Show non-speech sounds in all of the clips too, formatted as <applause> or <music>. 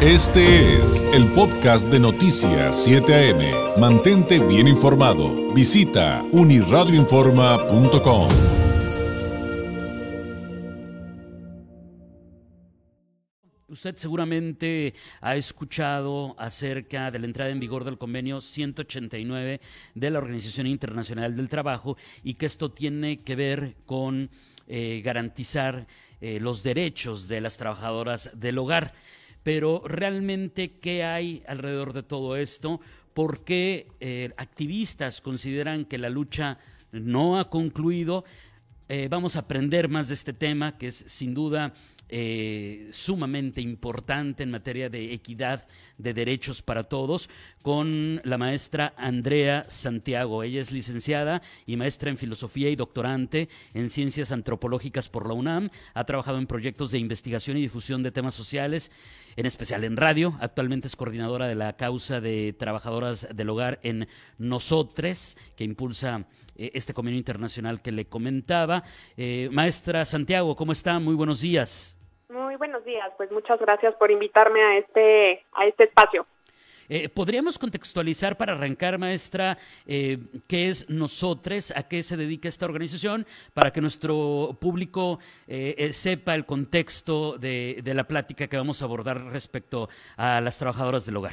Este es el podcast de Noticias 7 AM. Mantente bien informado. Visita uniradioinforma.com. Usted seguramente ha escuchado acerca de la entrada en vigor del convenio 189 de la Organización Internacional del Trabajo y que esto tiene que ver con eh, garantizar eh, los derechos de las trabajadoras del hogar. Pero realmente, ¿qué hay alrededor de todo esto? ¿Por qué eh, activistas consideran que la lucha no ha concluido? Eh, vamos a aprender más de este tema, que es sin duda eh, sumamente importante en materia de equidad de derechos para todos, con la maestra Andrea Santiago. Ella es licenciada y maestra en filosofía y doctorante en ciencias antropológicas por la UNAM. Ha trabajado en proyectos de investigación y difusión de temas sociales, en especial en radio. Actualmente es coordinadora de la causa de trabajadoras del hogar en Nosotres, que impulsa eh, este convenio internacional que le comentaba. Eh, maestra Santiago, ¿cómo está? Muy buenos días buenos días. Pues muchas gracias por invitarme a este, a este espacio. Eh, ¿Podríamos contextualizar para arrancar, maestra, eh, qué es Nosotres, a qué se dedica esta organización, para que nuestro público eh, sepa el contexto de, de, la plática que vamos a abordar respecto a las trabajadoras del hogar?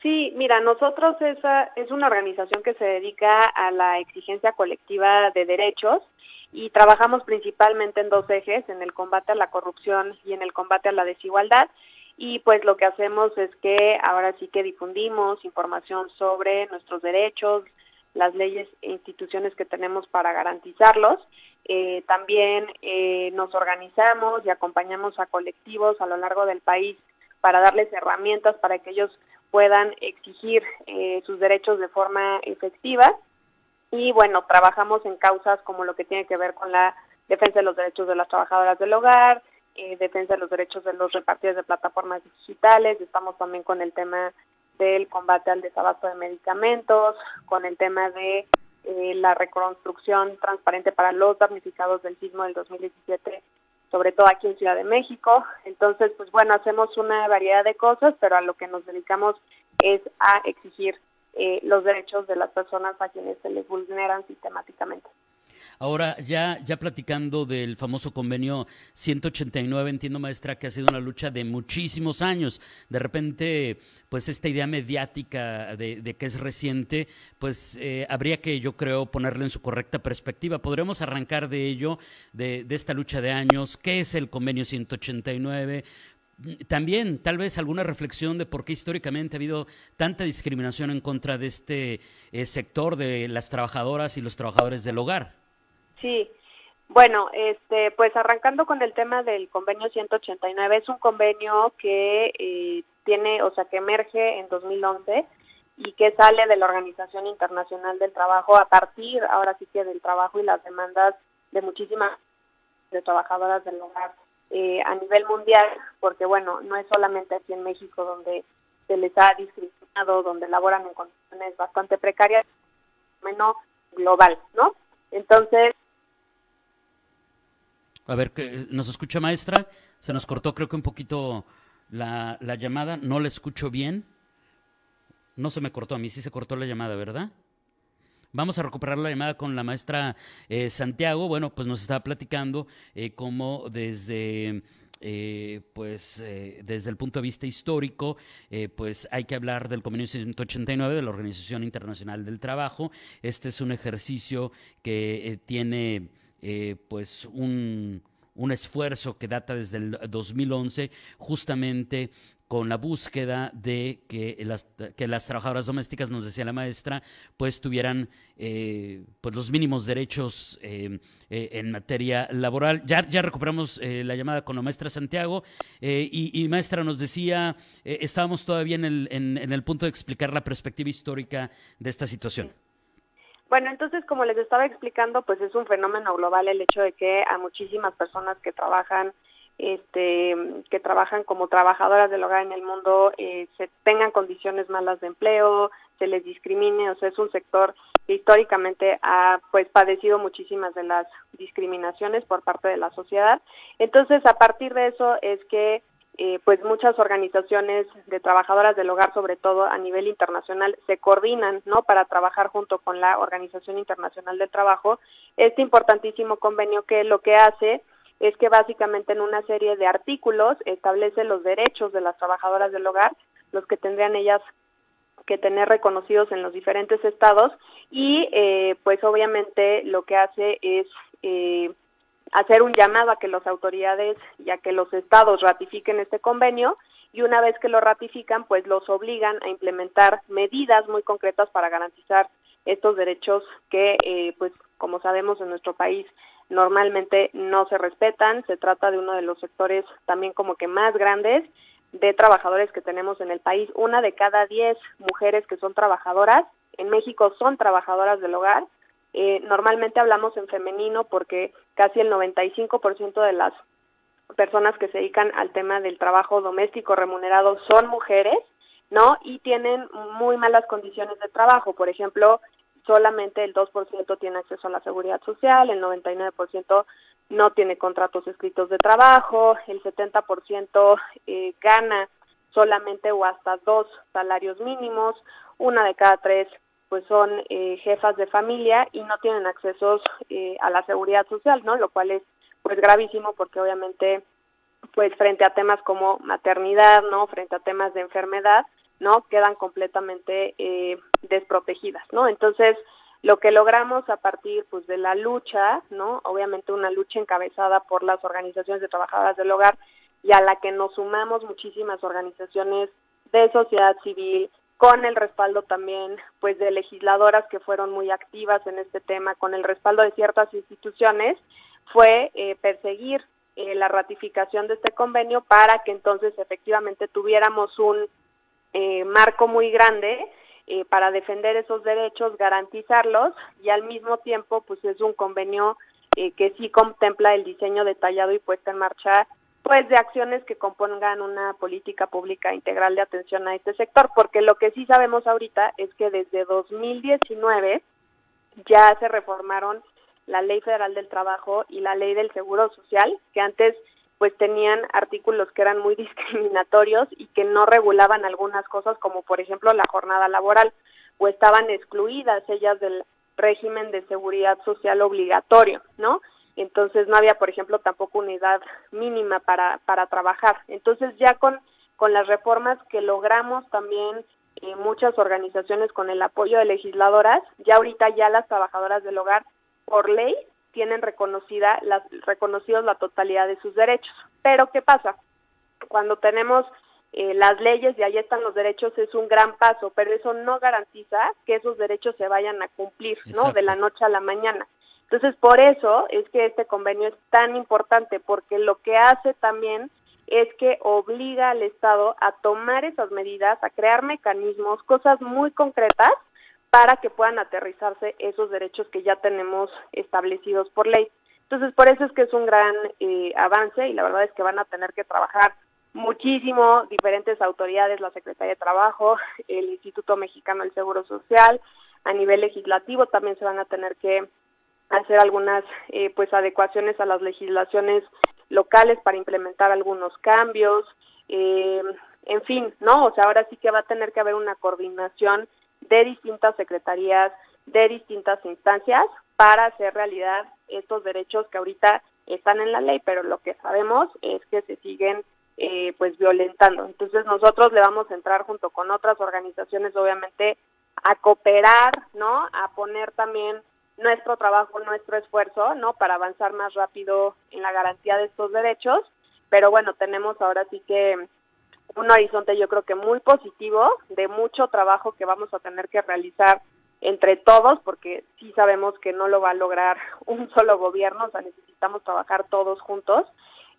Sí, mira, nosotros esa es una organización que se dedica a la exigencia colectiva de derechos y trabajamos principalmente en dos ejes, en el combate a la corrupción y en el combate a la desigualdad. Y pues lo que hacemos es que ahora sí que difundimos información sobre nuestros derechos, las leyes e instituciones que tenemos para garantizarlos. Eh, también eh, nos organizamos y acompañamos a colectivos a lo largo del país para darles herramientas para que ellos puedan exigir eh, sus derechos de forma efectiva y bueno, trabajamos en causas como lo que tiene que ver con la defensa de los derechos de las trabajadoras del hogar, eh, defensa de los derechos de los repartidores de plataformas digitales, estamos también con el tema del combate al desabasto de medicamentos, con el tema de eh, la reconstrucción transparente para los damnificados del sismo del 2017, sobre todo aquí en Ciudad de México. Entonces, pues bueno, hacemos una variedad de cosas, pero a lo que nos dedicamos es a exigir eh, los derechos de las personas a quienes se les vulneran sistemáticamente. Ahora, ya, ya platicando del famoso convenio 189, entiendo, maestra, que ha sido una lucha de muchísimos años. De repente, pues esta idea mediática de, que es reciente, pues eh, habría que, yo creo, ponerle en su correcta perspectiva. ¿Podremos arrancar de ello, de, de esta lucha de años? ¿Qué es el convenio 189? también tal vez alguna reflexión de por qué históricamente ha habido tanta discriminación en contra de este eh, sector de las trabajadoras y los trabajadores del hogar. Sí, bueno, este, pues arrancando con el tema del convenio 189, es un convenio que eh, tiene, o sea, que emerge en 2011 y que sale de la Organización Internacional del Trabajo a partir, ahora sí que del trabajo y las demandas de muchísimas de trabajadoras del hogar eh, a nivel mundial, porque bueno, no es solamente aquí en México donde se les ha discriminado, donde laboran en condiciones bastante precarias, menos global, ¿no? Entonces... A ver, ¿nos escucha maestra? Se nos cortó creo que un poquito la, la llamada, no la escucho bien. No se me cortó, a mí sí se cortó la llamada, ¿verdad? Vamos a recuperar la llamada con la maestra eh, Santiago. Bueno, pues nos estaba platicando eh, cómo desde... Eh, pues desde el punto de vista histórico, pues hay que hablar del convenio 189 de la Organización Internacional del Trabajo. Este es un ejercicio que tiene pues un, un esfuerzo que data desde el 2011 justamente con la búsqueda de que las, que las trabajadoras domésticas, nos decía la maestra, pues tuvieran eh, pues los mínimos derechos eh, eh, en materia laboral. Ya, ya recuperamos la llamada con la maestra Santiago y, maestra nos decía, estábamos todavía en el, en, en el punto de explicar la perspectiva histórica de esta situación. Bueno, entonces, como les estaba explicando, pues es un fenómeno global el hecho de que a muchísimas personas que trabajan este, que trabajan como trabajadoras del hogar en el mundo eh, se tengan condiciones malas de empleo, se les discrimine, o sea, es un sector que históricamente ha pues padecido muchísimas de las discriminaciones por parte de la sociedad. Entonces, a partir de eso es que eh, pues muchas organizaciones de trabajadoras del hogar, sobre todo a nivel internacional, se coordinan, ¿no? Para trabajar junto con la Organización Internacional del Trabajo. Este importantísimo convenio que lo que hace es que básicamente en una serie de artículos establece los derechos de las trabajadoras del hogar, los que tendrían ellas que tener reconocidos en los diferentes estados y eh, pues obviamente lo que hace es eh, hacer un llamado a que las autoridades y a que los estados ratifiquen este convenio y una vez que lo ratifican pues los obligan a implementar medidas muy concretas para garantizar estos derechos que eh, pues como sabemos en nuestro país normalmente no se respetan. Se trata de uno de los sectores también como que más grandes de trabajadores que tenemos en el país. Una de cada diez mujeres que son trabajadoras en México son trabajadoras del hogar. Eh, normalmente hablamos en femenino porque casi el 95% de las personas que se dedican al tema del trabajo doméstico remunerado son mujeres, ¿no? Y tienen muy malas condiciones de trabajo. Por ejemplo, solamente el 2% tiene acceso a la seguridad social, el 99% no tiene contratos escritos de trabajo, el 70% eh, gana solamente o hasta dos salarios mínimos, una de cada tres pues son eh, jefas de familia y no tienen accesos eh, a la seguridad social, ¿no? Lo cual es pues gravísimo porque obviamente pues frente a temas como maternidad, ¿no? Frente a temas de enfermedad, ¿no? Quedan completamente eh, desprotegidas, ¿no? Entonces, lo que logramos a partir pues de la lucha, ¿no? Obviamente una lucha encabezada por las organizaciones de trabajadoras del hogar y a la que nos sumamos muchísimas organizaciones de sociedad civil con el respaldo también pues de legisladoras que fueron muy activas en este tema, con el respaldo de ciertas instituciones, fue eh, perseguir eh, la ratificación de este convenio para que entonces efectivamente tuviéramos un eh, marco muy grande eh, para defender esos derechos, garantizarlos y al mismo tiempo pues es un convenio eh, que sí contempla el diseño detallado y puesta en marcha pues de acciones que compongan una política pública integral de atención a este sector, porque lo que sí sabemos ahorita es que desde 2019 ya se reformaron la Ley Federal del Trabajo y la Ley del Seguro Social, que antes pues tenían artículos que eran muy <laughs> discriminatorios y que no regulaban algunas cosas como por ejemplo la jornada laboral o estaban excluidas ellas del régimen de seguridad social obligatorio, ¿no? Entonces no había, por ejemplo, tampoco unidad mínima para, para trabajar. Entonces ya con, con las reformas que logramos también eh, muchas organizaciones con el apoyo de legisladoras, ya ahorita ya las trabajadoras del hogar por ley tienen reconocida las, reconocidos la totalidad de sus derechos. Pero ¿qué pasa? Cuando tenemos eh, las leyes y ahí están los derechos es un gran paso, pero eso no garantiza que esos derechos se vayan a cumplir, ¿no? De la noche a la mañana. Entonces, por eso es que este convenio es tan importante, porque lo que hace también es que obliga al Estado a tomar esas medidas, a crear mecanismos, cosas muy concretas para que puedan aterrizarse esos derechos que ya tenemos establecidos por ley. Entonces, por eso es que es un gran eh, avance y la verdad es que van a tener que trabajar muchísimo diferentes autoridades, la Secretaría de Trabajo, el Instituto Mexicano del Seguro Social, a nivel legislativo también se van a tener que hacer algunas eh, pues adecuaciones a las legislaciones locales para implementar algunos cambios, eh, en fin, ¿no? O sea, ahora sí que va a tener que haber una coordinación de distintas secretarías, de distintas instancias para hacer realidad estos derechos que ahorita están en la ley, pero lo que sabemos es que se siguen eh, pues violentando. Entonces nosotros le vamos a entrar junto con otras organizaciones, obviamente, a cooperar, ¿no? A poner también nuestro trabajo, nuestro esfuerzo, ¿no? Para avanzar más rápido en la garantía de estos derechos. Pero bueno, tenemos ahora sí que un horizonte yo creo que muy positivo, de mucho trabajo que vamos a tener que realizar entre todos, porque sí sabemos que no lo va a lograr <laughs> un solo gobierno, o sea, necesitamos trabajar todos juntos,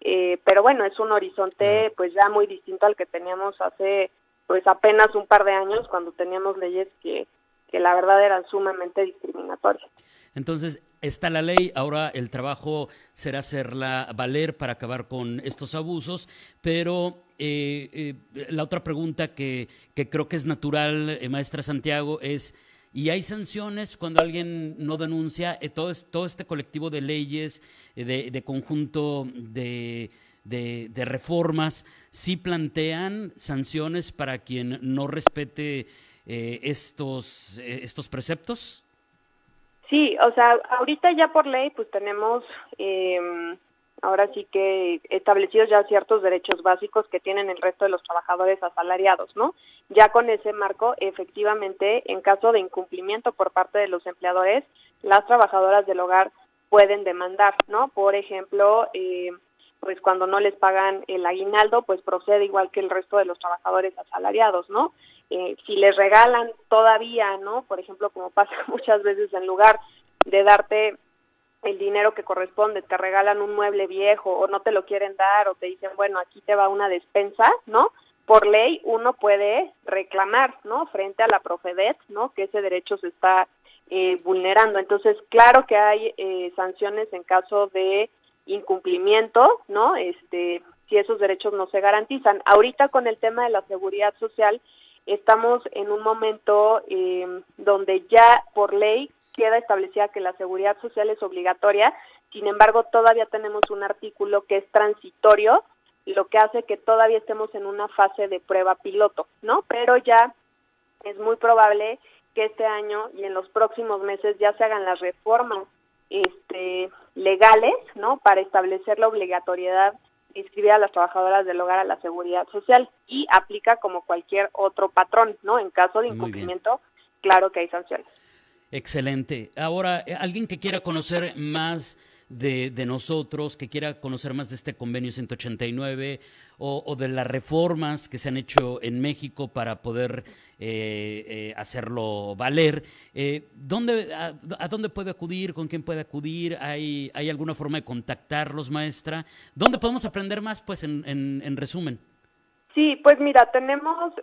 eh, pero bueno, es un horizonte pues ya muy distinto al que teníamos hace pues apenas un par de años, cuando teníamos leyes que, que la verdad eran sumamente discriminatorias. Entonces, está la ley, ahora el trabajo será hacerla valer para acabar con estos abusos, pero eh, eh, la otra pregunta que, que, creo que es natural, eh, maestra Santiago, es, ¿y hay sanciones cuando alguien no denuncia? todo, este colectivo de leyes, de, de conjunto de de, reformas, sí plantean sanciones para quien no respete eh, estos, eh, estos preceptos? Sí, o sea, ahorita ya por ley pues tenemos em, ahora sí que establecidos ya ciertos derechos básicos que tienen el resto de los trabajadores asalariados, ¿no? Ya con ese marco, efectivamente, en caso de incumplimiento por parte de los empleadores, las trabajadoras del hogar pueden demandar, ¿no? Por ejemplo, eh, pues cuando no les pagan el aguinaldo, pues procede igual que el resto de los trabajadores asalariados, ¿no? Eh, si les regalan todavía, ¿no? Por ejemplo, como pasa <laughs> muchas veces en lugar de darte el dinero que corresponde, te regalan un mueble viejo o no te lo quieren dar o te dicen, bueno, aquí te va una despensa, ¿no? Por ley uno puede reclamar, ¿no? Frente a la Profedet, ¿no? Que ese derecho se está eh, vulnerando. Entonces, claro que hay eh, sanciones en caso de incumplimiento, ¿no? Este, si esos derechos no se garantizan. Ahorita con el tema de la seguridad social, estamos en un momento eh, donde ya por ley queda establecida que la seguridad social es obligatoria, sin embargo todavía tenemos un artículo que es transitorio, lo que hace que todavía estemos en una fase de prueba piloto, ¿no? Pero ya es muy probable que este año y en los próximos meses ya se hagan las reformas este, legales, ¿no? Para establecer la obligatoriedad inscribir a las trabajadoras del hogar a la seguridad social y aplica como cualquier otro patrón, ¿no? En caso de incumplimiento, claro que hay sanciones. Excelente. Ahora, eh, alguien que quiera conocer más de, nosotros, que quiera conocer más de este convenio 189 o, de las reformas que se han hecho en México para poder eh, eh, hacerlo valer, ¿dónde, a, dónde puede acudir? ¿Con quién puede acudir? ¿Hay, ¿Hay alguna forma de contactarlos, maestra? ¿Dónde podemos aprender más, pues, en, en resumen? Sí, pues mira, tenemos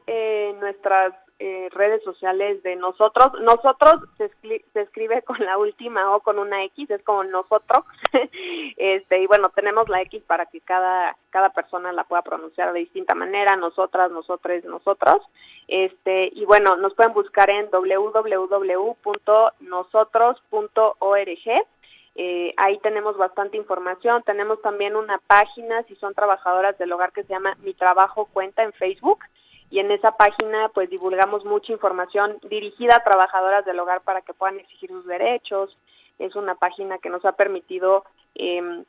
nuestras eh, redes sociales de nosotros. Nosotros se, se, escribe <laughs> con la última O con una X, es como nosotros. <laughs> este Y bueno, tenemos la X para que cada, cada persona la pueda pronunciar de distinta manera, nosotras, nosotros, nosotros. Este, y bueno, nos pueden buscar en www.nosotros.org. Eh, ahí tenemos bastante información. Tenemos también una página, si son trabajadoras del hogar, que se llama Mi Trabajo Cuenta en Facebook y en esa página pues divulgamos mucha información dirigida a trabajadoras del hogar para que puedan exigir sus derechos. Es una página que nos ha permitido eh,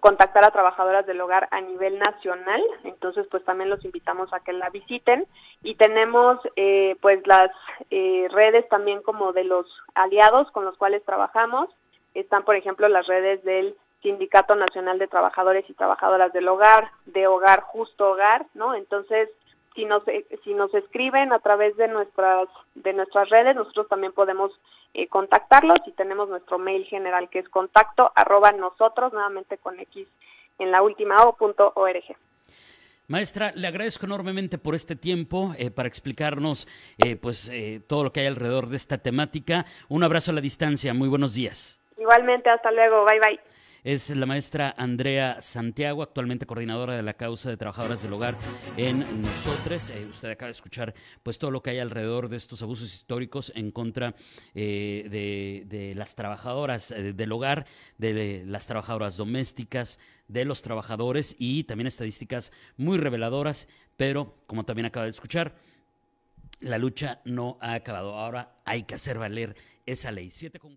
contactar a trabajadoras del hogar a nivel nacional, entonces pues también los invitamos a que la visiten y tenemos eh, pues las eh, redes también como de los aliados con los cuales trabajamos, están por ejemplo las redes del Sindicato Nacional de Trabajadores y Trabajadoras del Hogar, de Hogar Justo Hogar, ¿no? Entonces si nos si nos escriben a través de nuestras de nuestras redes nosotros también podemos eh, contactarlos y tenemos nuestro mail general que es contacto arroba nosotros nuevamente con x en la última o punto org. Maestra, le agradezco enormemente por este tiempo eh, para explicarnos eh, pues todo lo que hay alrededor de esta temática. Un abrazo a la distancia. Muy buenos días. Igualmente, hasta luego. Bye bye es la maestra Andrea Santiago, actualmente coordinadora de la causa de trabajadoras del hogar en Nosotros. Eh, usted acaba de escuchar pues todo lo que hay alrededor de estos abusos históricos en contra eh, de, las trabajadoras eh, del hogar, de las trabajadoras domésticas, de los trabajadores y también estadísticas muy reveladoras, pero como también acaba de escuchar, la lucha no ha acabado. Ahora hay que hacer valer esa ley. 7 con